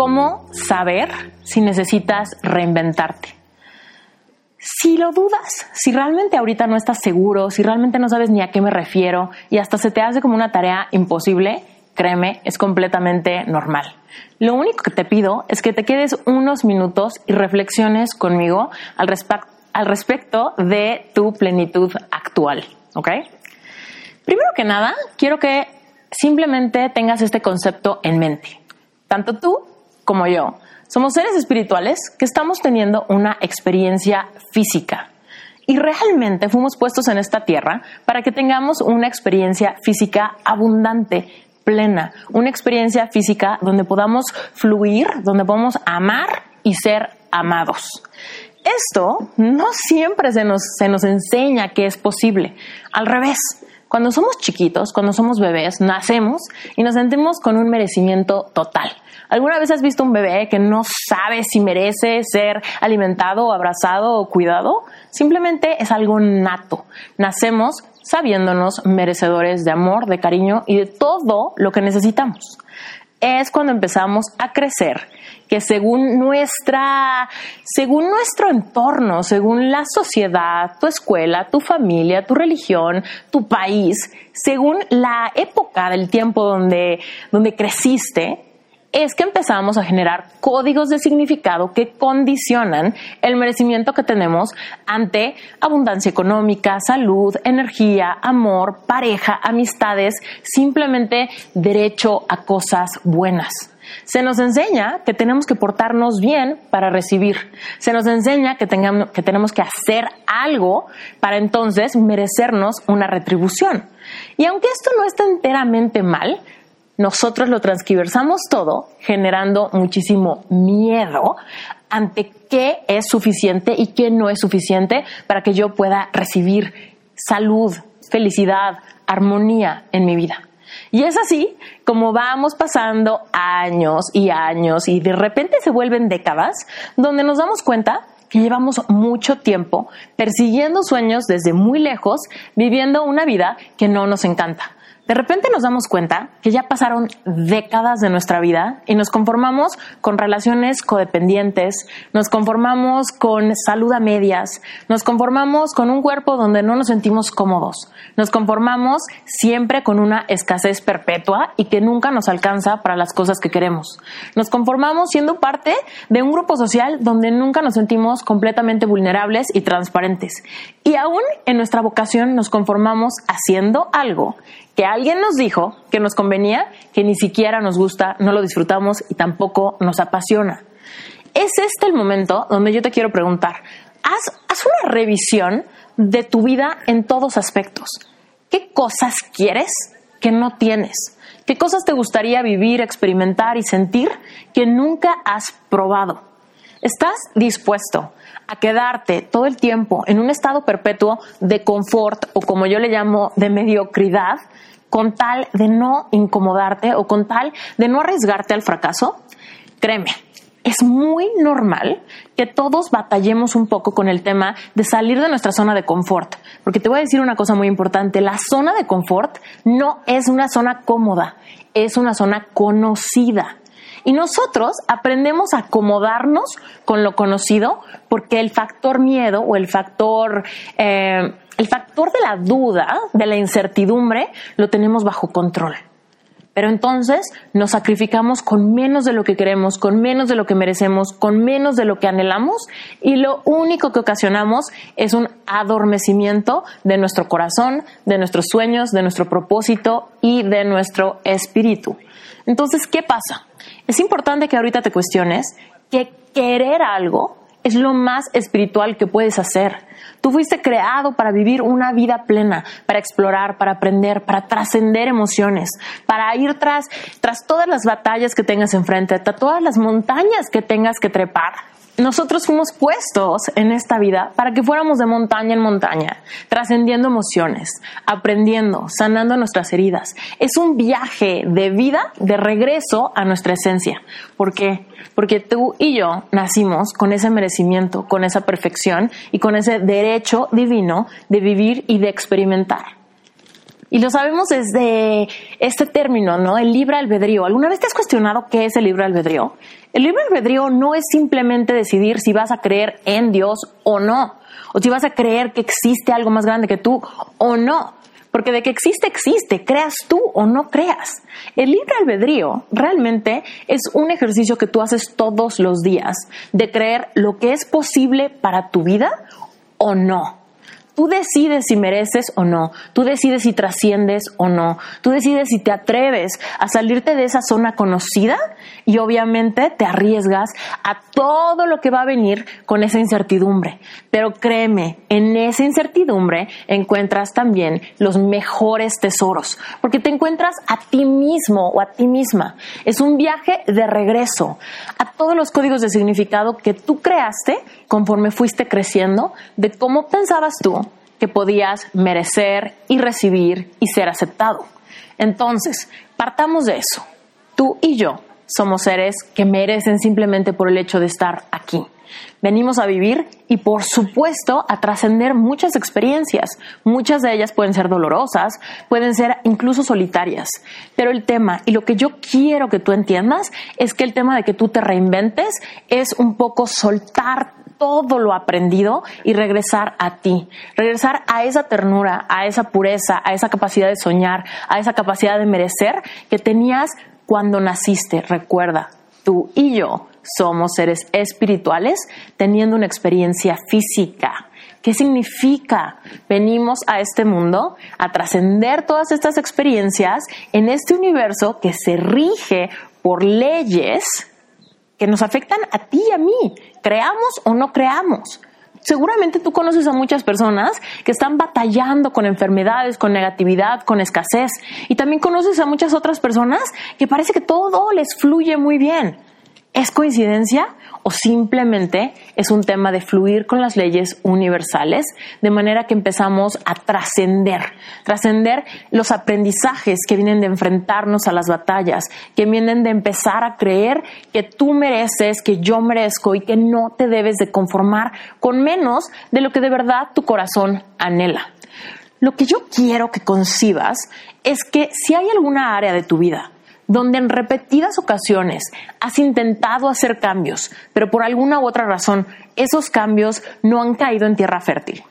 cómo saber si necesitas reinventarte. Si lo dudas, si realmente ahorita no estás seguro, si realmente no sabes ni a qué me refiero y hasta se te hace como una tarea imposible, créeme, es completamente normal. Lo único que te pido es que te quedes unos minutos y reflexiones conmigo al, al respecto de tu plenitud actual, ¿ok? Primero que nada, quiero que simplemente tengas este concepto en mente. Tanto tú como yo, somos seres espirituales que estamos teniendo una experiencia física. Y realmente fuimos puestos en esta tierra para que tengamos una experiencia física abundante, plena, una experiencia física donde podamos fluir, donde podamos amar y ser amados. Esto no siempre se nos, se nos enseña que es posible. Al revés, cuando somos chiquitos, cuando somos bebés, nacemos y nos sentimos con un merecimiento total. ¿Alguna vez has visto un bebé que no sabe si merece ser alimentado, abrazado o cuidado? Simplemente es algo nato. Nacemos sabiéndonos merecedores de amor, de cariño y de todo lo que necesitamos. Es cuando empezamos a crecer que según nuestra, según nuestro entorno, según la sociedad, tu escuela, tu familia, tu religión, tu país, según la época del tiempo donde, donde creciste, es que empezamos a generar códigos de significado que condicionan el merecimiento que tenemos ante abundancia económica, salud, energía, amor, pareja, amistades, simplemente derecho a cosas buenas. Se nos enseña que tenemos que portarnos bien para recibir. Se nos enseña que, tengamos, tenemos que hacer algo para entonces merecernos una retribución. Y aunque esto no está enteramente mal, nosotros lo transquiversamos todo generando muchísimo miedo ante qué es suficiente y qué no es suficiente para que yo pueda recibir salud, felicidad, armonía en mi vida. Y es así como vamos pasando años y años y de repente se vuelven décadas donde nos damos cuenta que llevamos mucho tiempo persiguiendo sueños desde muy lejos, viviendo una vida que no nos encanta de repente nos damos cuenta que ya pasaron décadas de nuestra vida y nos conformamos con relaciones codependientes, nos conformamos con salud a medias, nos conformamos con un cuerpo donde no nos sentimos cómodos, nos conformamos siempre con una escasez perpetua y que nunca nos alcanza para las cosas que queremos. Nos conformamos siendo parte de un grupo social donde nunca nos sentimos completamente vulnerables y transparentes. Y aún en nuestra vocación nos conformamos haciendo algo que alguien nos dijo que nos convenía, que ni siquiera nos gusta, no lo disfrutamos y tampoco nos apasiona. Es este el momento donde yo te quiero preguntar, haz, haz una revisión de tu vida en todos aspectos. ¿Qué cosas quieres que no tienes? ¿Qué cosas te gustaría vivir, experimentar y sentir que nunca has probado? ¿Estás dispuesto a quedarte todo el tiempo en un estado perpetuo de confort o como yo le llamo de mediocridad con tal de no incomodarte o con tal de no arriesgarte al fracaso? Créeme, es muy normal que todos batallemos un poco con el tema de salir de nuestra zona de confort. Porque te voy a decir una cosa muy importante, la zona de confort no es una zona cómoda, es una zona conocida. Y nosotros aprendemos a acomodarnos con lo conocido porque el factor miedo o el factor, eh, el factor de la duda, de la incertidumbre, lo tenemos bajo control. Pero entonces nos sacrificamos con menos de lo que queremos, con menos de lo que merecemos, con menos de lo que anhelamos y lo único que ocasionamos es un adormecimiento de nuestro corazón, de nuestros sueños, de nuestro propósito y de nuestro espíritu. Entonces, ¿qué pasa? Es importante que ahorita te cuestiones que querer algo es lo más espiritual que puedes hacer. Tú fuiste creado para vivir una vida plena, para explorar, para aprender, para trascender emociones, para ir tras, tras todas las batallas que tengas enfrente, tras todas las montañas que tengas que trepar nosotros fuimos puestos en esta vida para que fuéramos de montaña en montaña, trascendiendo emociones, aprendiendo, sanando nuestras heridas. Es un viaje de vida de regreso a nuestra esencia. ¿Por qué? Porque tú y yo nacimos con ese merecimiento, con esa perfección y con ese derecho divino de vivir y de experimentar. Y lo sabemos desde este término, ¿no? El libre albedrío. ¿Alguna vez te has cuestionado qué es el libre albedrío? El libre albedrío no es simplemente decidir si vas a creer en Dios o no, o si vas a creer que existe algo más grande que tú o no. Porque de que existe, existe, creas tú o no creas. El libre albedrío realmente es un ejercicio que tú haces todos los días de creer lo que es posible para tu vida o no. Tú decides si mereces o no, tú decides si trasciendes o no, tú decides si te atreves a salirte de esa zona conocida y obviamente te arriesgas a todo lo que va a venir con esa incertidumbre. Pero créeme, en esa incertidumbre encuentras también los mejores tesoros, porque te encuentras a ti mismo o a ti misma. Es un viaje de regreso a todos los códigos de significado que tú creaste conforme fuiste creciendo, de cómo pensabas tú que podías merecer y recibir y ser aceptado. Entonces, partamos de eso. Tú y yo somos seres que merecen simplemente por el hecho de estar aquí. Venimos a vivir y por supuesto a trascender muchas experiencias. Muchas de ellas pueden ser dolorosas, pueden ser incluso solitarias. Pero el tema y lo que yo quiero que tú entiendas es que el tema de que tú te reinventes es un poco soltar todo lo aprendido y regresar a ti, regresar a esa ternura, a esa pureza, a esa capacidad de soñar, a esa capacidad de merecer que tenías cuando naciste. Recuerda, tú y yo somos seres espirituales teniendo una experiencia física. ¿Qué significa? Venimos a este mundo a trascender todas estas experiencias en este universo que se rige por leyes que nos afectan a ti y a mí, creamos o no creamos. Seguramente tú conoces a muchas personas que están batallando con enfermedades, con negatividad, con escasez. Y también conoces a muchas otras personas que parece que todo les fluye muy bien. ¿Es coincidencia? o simplemente es un tema de fluir con las leyes universales, de manera que empezamos a trascender, trascender los aprendizajes que vienen de enfrentarnos a las batallas, que vienen de empezar a creer que tú mereces, que yo merezco y que no te debes de conformar con menos de lo que de verdad tu corazón anhela. Lo que yo quiero que concibas es que si hay alguna área de tu vida donde en repetidas ocasiones has intentado hacer cambios, pero por alguna u otra razón esos cambios no han caído en tierra fértil.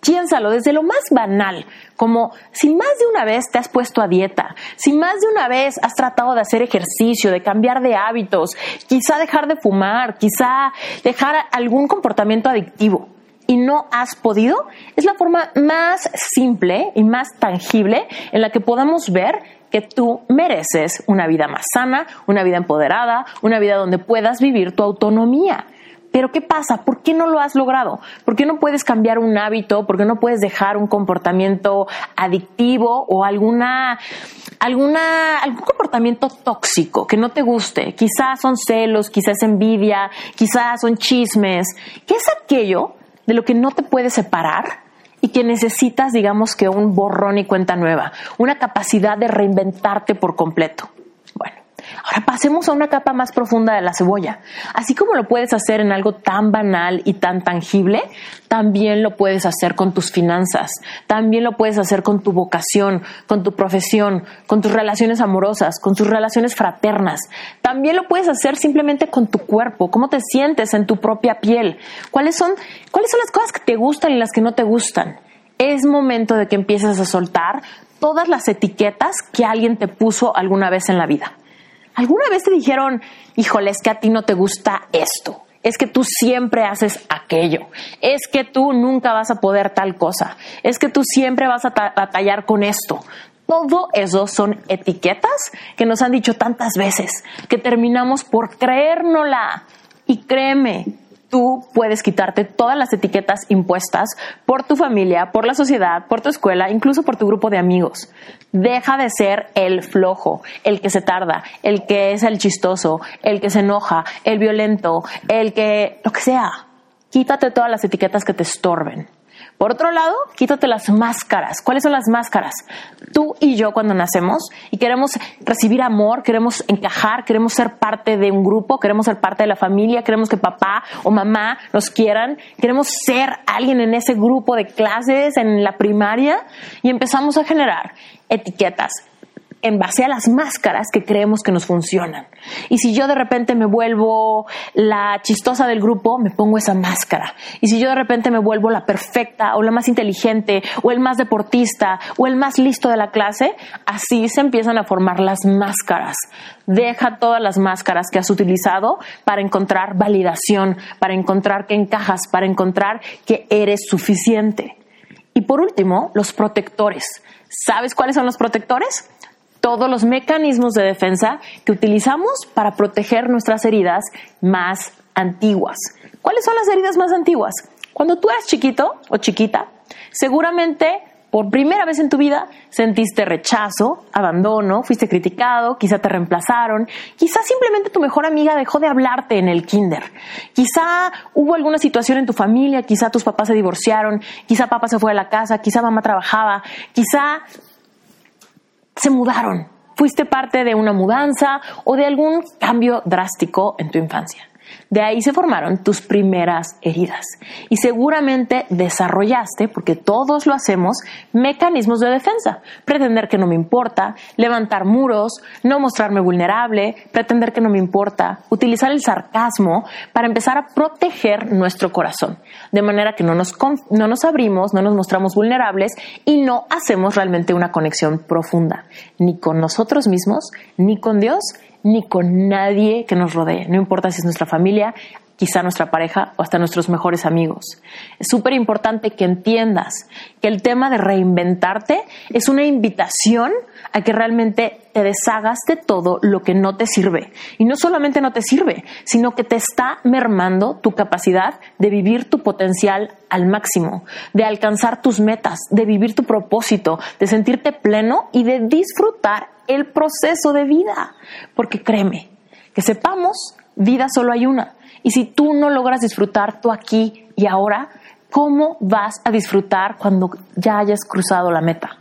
Piénsalo desde lo más banal, como si más de una vez te has puesto a dieta, si más de una vez has tratado de hacer ejercicio, de cambiar de hábitos, quizá dejar de fumar, quizá dejar algún comportamiento adictivo y no has podido, es la forma más simple y más tangible en la que podamos ver que tú mereces una vida más sana, una vida empoderada, una vida donde puedas vivir tu autonomía. Pero ¿qué pasa? ¿Por qué no lo has logrado? ¿Por qué no puedes cambiar un hábito? ¿Por qué no puedes dejar un comportamiento adictivo o alguna, alguna, algún comportamiento tóxico que no te guste? Quizás son celos, quizás envidia, quizás son chismes. ¿Qué es aquello de lo que no te puedes separar? Y que necesitas, digamos que un borrón y cuenta nueva, una capacidad de reinventarte por completo. Bueno, Ahora pasemos a una capa más profunda de la cebolla. Así como lo puedes hacer en algo tan banal y tan tangible, también lo puedes hacer con tus finanzas, también lo puedes hacer con tu vocación, con tu profesión, con tus relaciones amorosas, con tus relaciones fraternas. También lo puedes hacer simplemente con tu cuerpo, cómo te sientes en tu propia piel, cuáles son, cuáles son las cosas que te gustan y las que no te gustan. Es momento de que empieces a soltar todas las etiquetas que alguien te puso alguna vez en la vida. ¿Alguna vez te dijeron, híjole, es que a ti no te gusta esto? Es que tú siempre haces aquello. Es que tú nunca vas a poder tal cosa. Es que tú siempre vas a batallar con esto. Todo eso son etiquetas que nos han dicho tantas veces que terminamos por creérnosla. Y créeme, tú puedes quitarte todas las etiquetas impuestas por tu familia, por la sociedad, por tu escuela, incluso por tu grupo de amigos. Deja de ser el flojo, el que se tarda, el que es el chistoso, el que se enoja, el violento, el que, lo que sea. Quítate todas las etiquetas que te estorben. Por otro lado, quítate las máscaras. ¿Cuáles son las máscaras? Tú y yo cuando nacemos y queremos recibir amor, queremos encajar, queremos ser parte de un grupo, queremos ser parte de la familia, queremos que papá o mamá nos quieran, queremos ser alguien en ese grupo de clases en la primaria y empezamos a generar etiquetas en base a las máscaras que creemos que nos funcionan. Y si yo de repente me vuelvo la chistosa del grupo, me pongo esa máscara. Y si yo de repente me vuelvo la perfecta o la más inteligente o el más deportista o el más listo de la clase, así se empiezan a formar las máscaras. Deja todas las máscaras que has utilizado para encontrar validación, para encontrar que encajas, para encontrar que eres suficiente. Y por último, los protectores. ¿Sabes cuáles son los protectores? Todos los mecanismos de defensa que utilizamos para proteger nuestras heridas más antiguas. ¿Cuáles son las heridas más antiguas? Cuando tú eras chiquito o chiquita, seguramente por primera vez en tu vida sentiste rechazo, abandono, fuiste criticado, quizá te reemplazaron, quizá simplemente tu mejor amiga dejó de hablarte en el kinder, quizá hubo alguna situación en tu familia, quizá tus papás se divorciaron, quizá papá se fue a la casa, quizá mamá trabajaba, quizá se mudaron. Fuiste parte de una mudanza o de algún cambio drástico en tu infancia. De ahí se formaron tus primeras heridas y seguramente desarrollaste, porque todos lo hacemos, mecanismos de defensa. Pretender que no me importa, levantar muros, no mostrarme vulnerable, pretender que no me importa, utilizar el sarcasmo para empezar a proteger nuestro corazón, de manera que no nos, no nos abrimos, no nos mostramos vulnerables y no hacemos realmente una conexión profunda, ni con nosotros mismos, ni con Dios, ni con nadie que nos rodee, no importa si es nuestra familia, quizá nuestra pareja o hasta nuestros mejores amigos. Es súper importante que entiendas que el tema de reinventarte es una invitación a que realmente te deshagas de todo lo que no te sirve. Y no solamente no te sirve, sino que te está mermando tu capacidad de vivir tu potencial al máximo, de alcanzar tus metas, de vivir tu propósito, de sentirte pleno y de disfrutar el proceso de vida. Porque créeme, que sepamos, vida solo hay una. Y si tú no logras disfrutar tú aquí y ahora, ¿cómo vas a disfrutar cuando ya hayas cruzado la meta?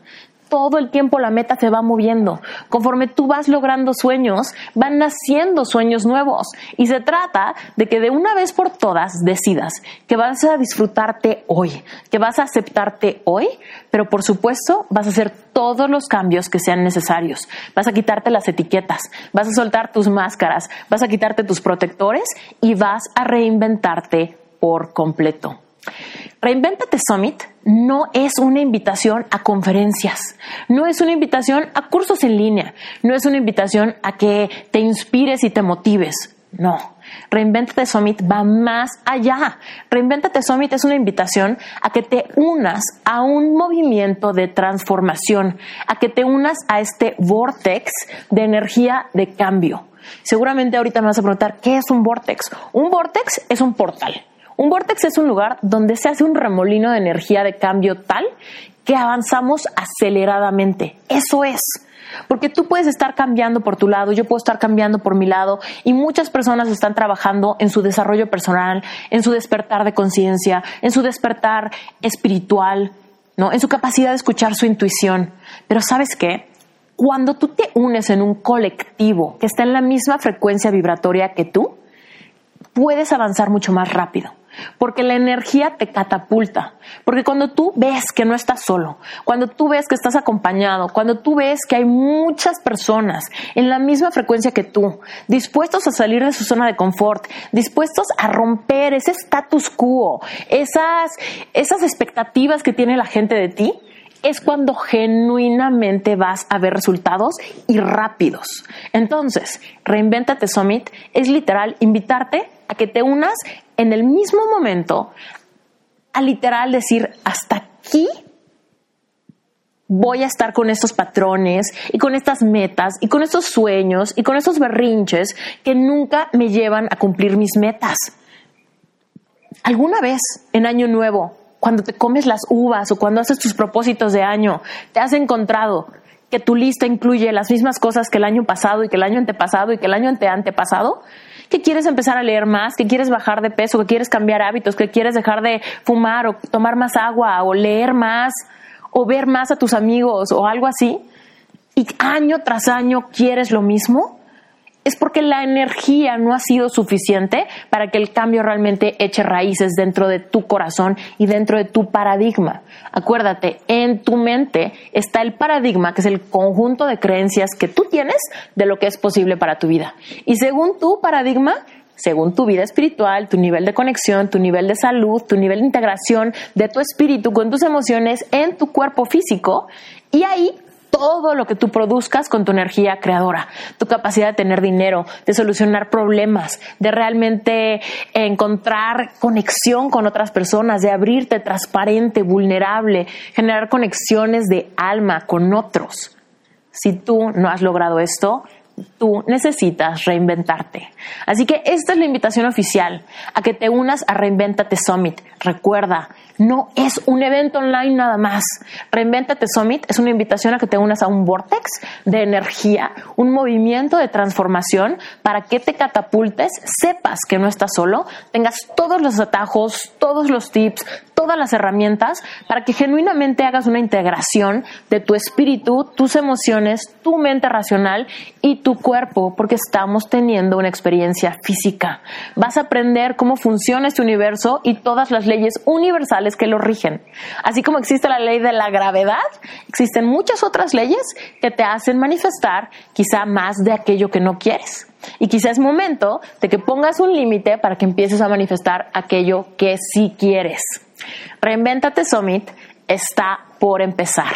Todo el tiempo la meta se va moviendo. Conforme tú vas logrando sueños, van naciendo sueños nuevos. Y se trata de que de una vez por todas decidas que vas a disfrutarte hoy, que vas a aceptarte hoy, pero por supuesto vas a hacer todos los cambios que sean necesarios. Vas a quitarte las etiquetas, vas a soltar tus máscaras, vas a quitarte tus protectores y vas a reinventarte por completo. Reinventate Summit no es una invitación a conferencias, no es una invitación a cursos en línea, no es una invitación a que te inspires y te motives. No, Reinventate Summit va más allá. Reinventate Summit es una invitación a que te unas a un movimiento de transformación, a que te unas a este vortex de energía de cambio. Seguramente ahorita me vas a preguntar, ¿qué es un vortex? Un vortex es un portal. Un vortex es un lugar donde se hace un remolino de energía de cambio tal que avanzamos aceleradamente. Eso es. Porque tú puedes estar cambiando por tu lado, yo puedo estar cambiando por mi lado y muchas personas están trabajando en su desarrollo personal, en su despertar de conciencia, en su despertar espiritual, ¿no? En su capacidad de escuchar su intuición. Pero ¿sabes qué? Cuando tú te unes en un colectivo que está en la misma frecuencia vibratoria que tú, puedes avanzar mucho más rápido porque la energía te catapulta, porque cuando tú ves que no estás solo, cuando tú ves que estás acompañado, cuando tú ves que hay muchas personas en la misma frecuencia que tú, dispuestos a salir de su zona de confort, dispuestos a romper ese status quo, esas, esas expectativas que tiene la gente de ti, es cuando genuinamente vas a ver resultados y rápidos. Entonces, Reinventate Summit es literal invitarte a que te unas en el mismo momento a literal decir hasta aquí voy a estar con estos patrones y con estas metas y con estos sueños y con estos berrinches que nunca me llevan a cumplir mis metas. ¿Alguna vez en Año Nuevo, cuando te comes las uvas o cuando haces tus propósitos de año, te has encontrado que tu lista incluye las mismas cosas que el año pasado y que el año antepasado y que el año anteantepasado? que quieres empezar a leer más, que quieres bajar de peso, que quieres cambiar hábitos, que quieres dejar de fumar o tomar más agua o leer más o ver más a tus amigos o algo así, y año tras año quieres lo mismo, es porque la energía no ha sido suficiente para que el cambio realmente eche raíces dentro de tu corazón y dentro de tu paradigma. Acuérdate, en tu mente está el paradigma, que es el conjunto de creencias que tú tienes de lo que es posible para tu vida. Y según tu paradigma, según tu vida espiritual, tu nivel de conexión, tu nivel de salud, tu nivel de integración de tu espíritu con tus emociones en tu cuerpo físico. Y ahí todo lo que tú produzcas con tu energía creadora, tu capacidad de tener dinero, de solucionar problemas, de realmente encontrar conexión con otras personas, de abrirte transparente, vulnerable, generar conexiones de alma con otros. Si tú no has logrado esto, tú necesitas reinventarte. Así que esta es la invitación oficial a que te unas a Reinventate Summit. Recuerda, no es un evento online nada más. Reinventate Summit es una invitación a que te unas a un vortex de energía, un movimiento de transformación para que te catapultes, sepas que no estás solo, tengas todos los atajos, todos los tips, todas las herramientas para que genuinamente hagas una integración de tu espíritu, tus emociones, tu mente racional y tu cuerpo, porque estamos teniendo una experiencia física. Vas a aprender cómo funciona este universo y todas las leyes universales que lo rigen. Así como existe la ley de la gravedad, existen muchas otras leyes que te hacen manifestar quizá más de aquello que no quieres. Y quizá es momento de que pongas un límite para que empieces a manifestar aquello que sí quieres. Reinventate Summit está por empezar.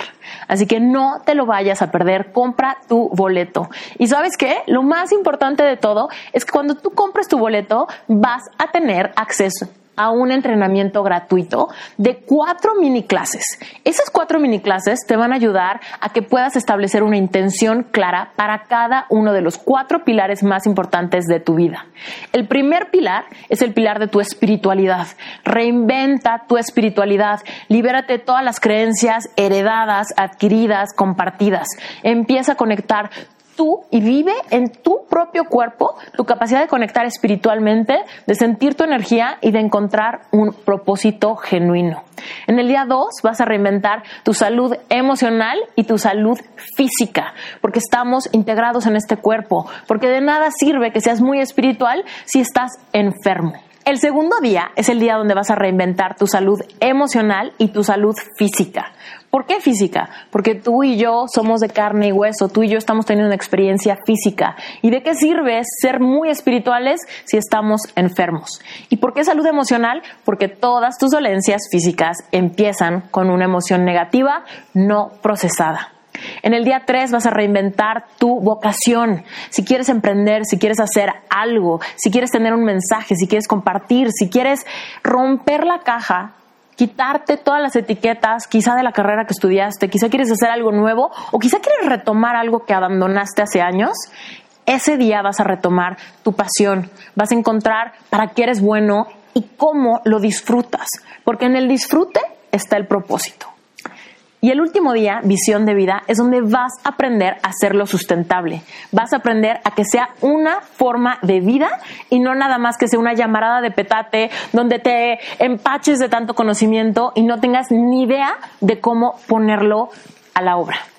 Así que no te lo vayas a perder, compra tu boleto. Y sabes qué, lo más importante de todo es que cuando tú compres tu boleto vas a tener acceso a un entrenamiento gratuito de cuatro mini clases. Esas cuatro mini clases te van a ayudar a que puedas establecer una intención clara para cada uno de los cuatro pilares más importantes de tu vida. El primer pilar es el pilar de tu espiritualidad. Reinventa tu espiritualidad. Libérate de todas las creencias heredadas, adquiridas, compartidas. Empieza a conectar tú y vive en tu propio cuerpo tu capacidad de conectar espiritualmente, de sentir tu energía y de encontrar un propósito genuino. En el día 2 vas a reinventar tu salud emocional y tu salud física, porque estamos integrados en este cuerpo, porque de nada sirve que seas muy espiritual si estás enfermo. El segundo día es el día donde vas a reinventar tu salud emocional y tu salud física. ¿Por qué física? Porque tú y yo somos de carne y hueso, tú y yo estamos teniendo una experiencia física. ¿Y de qué sirve ser muy espirituales si estamos enfermos? ¿Y por qué salud emocional? Porque todas tus dolencias físicas empiezan con una emoción negativa no procesada. En el día 3 vas a reinventar tu vocación. Si quieres emprender, si quieres hacer algo, si quieres tener un mensaje, si quieres compartir, si quieres romper la caja, quitarte todas las etiquetas, quizá de la carrera que estudiaste, quizá quieres hacer algo nuevo o quizá quieres retomar algo que abandonaste hace años, ese día vas a retomar tu pasión, vas a encontrar para qué eres bueno y cómo lo disfrutas, porque en el disfrute está el propósito. Y el último día, visión de vida, es donde vas a aprender a hacerlo sustentable. Vas a aprender a que sea una forma de vida y no nada más que sea una llamarada de petate donde te empaches de tanto conocimiento y no tengas ni idea de cómo ponerlo a la obra.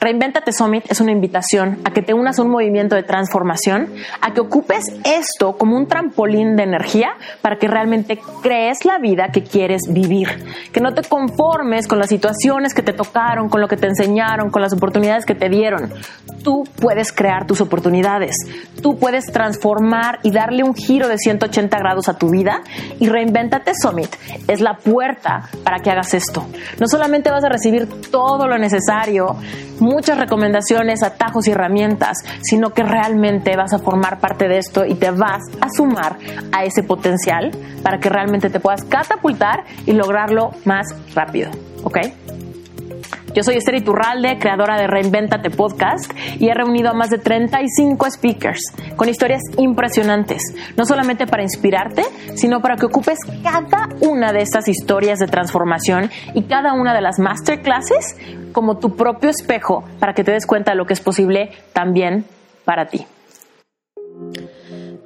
Reinventate Summit es una invitación a que te unas a un movimiento de transformación, a que ocupes esto como un trampolín de energía para que realmente crees la vida que quieres vivir, que no te conformes con las situaciones que te tocaron, con lo que te enseñaron, con las oportunidades que te dieron. Tú puedes crear tus oportunidades, tú puedes transformar y darle un giro de 180 grados a tu vida y Reinventate Summit es la puerta para que hagas esto. No solamente vas a recibir todo lo necesario, muchas recomendaciones, atajos y herramientas, sino que realmente vas a formar parte de esto y te vas a sumar a ese potencial para que realmente te puedas catapultar y lograrlo más rápido. ¿Ok? Yo soy Esther Iturralde, creadora de Reinventate Podcast, y he reunido a más de 35 speakers con historias impresionantes, no solamente para inspirarte, sino para que ocupes cada una de estas historias de transformación y cada una de las masterclasses como tu propio espejo para que te des cuenta de lo que es posible también para ti.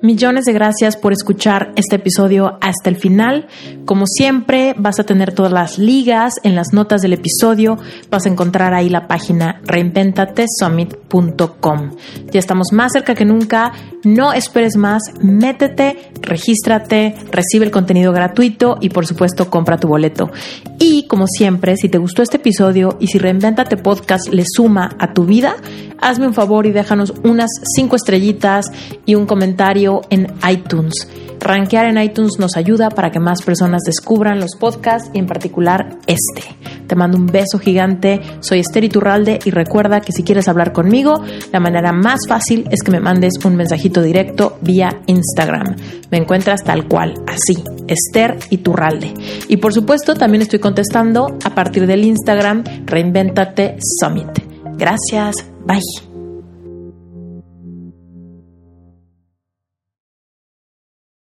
Millones de gracias por escuchar este episodio hasta el final. Como siempre, vas a tener todas las ligas en las notas del episodio. Vas a encontrar ahí la página reinventatesummit.com. Ya estamos más cerca que nunca. No esperes más. Métete, regístrate, recibe el contenido gratuito y por supuesto compra tu boleto. Y como siempre, si te gustó este episodio y si Reinventate Podcast le suma a tu vida, hazme un favor y déjanos unas cinco estrellitas y un comentario en iTunes. Rankear en iTunes nos ayuda para que más personas descubran los podcasts y en particular este. Te mando un beso gigante, soy Esther Iturralde y recuerda que si quieres hablar conmigo, la manera más fácil es que me mandes un mensajito directo vía Instagram. Me encuentras tal cual, así, Esther Iturralde. Y por supuesto también estoy contestando a partir del Instagram Reinventate Summit. Gracias, bye.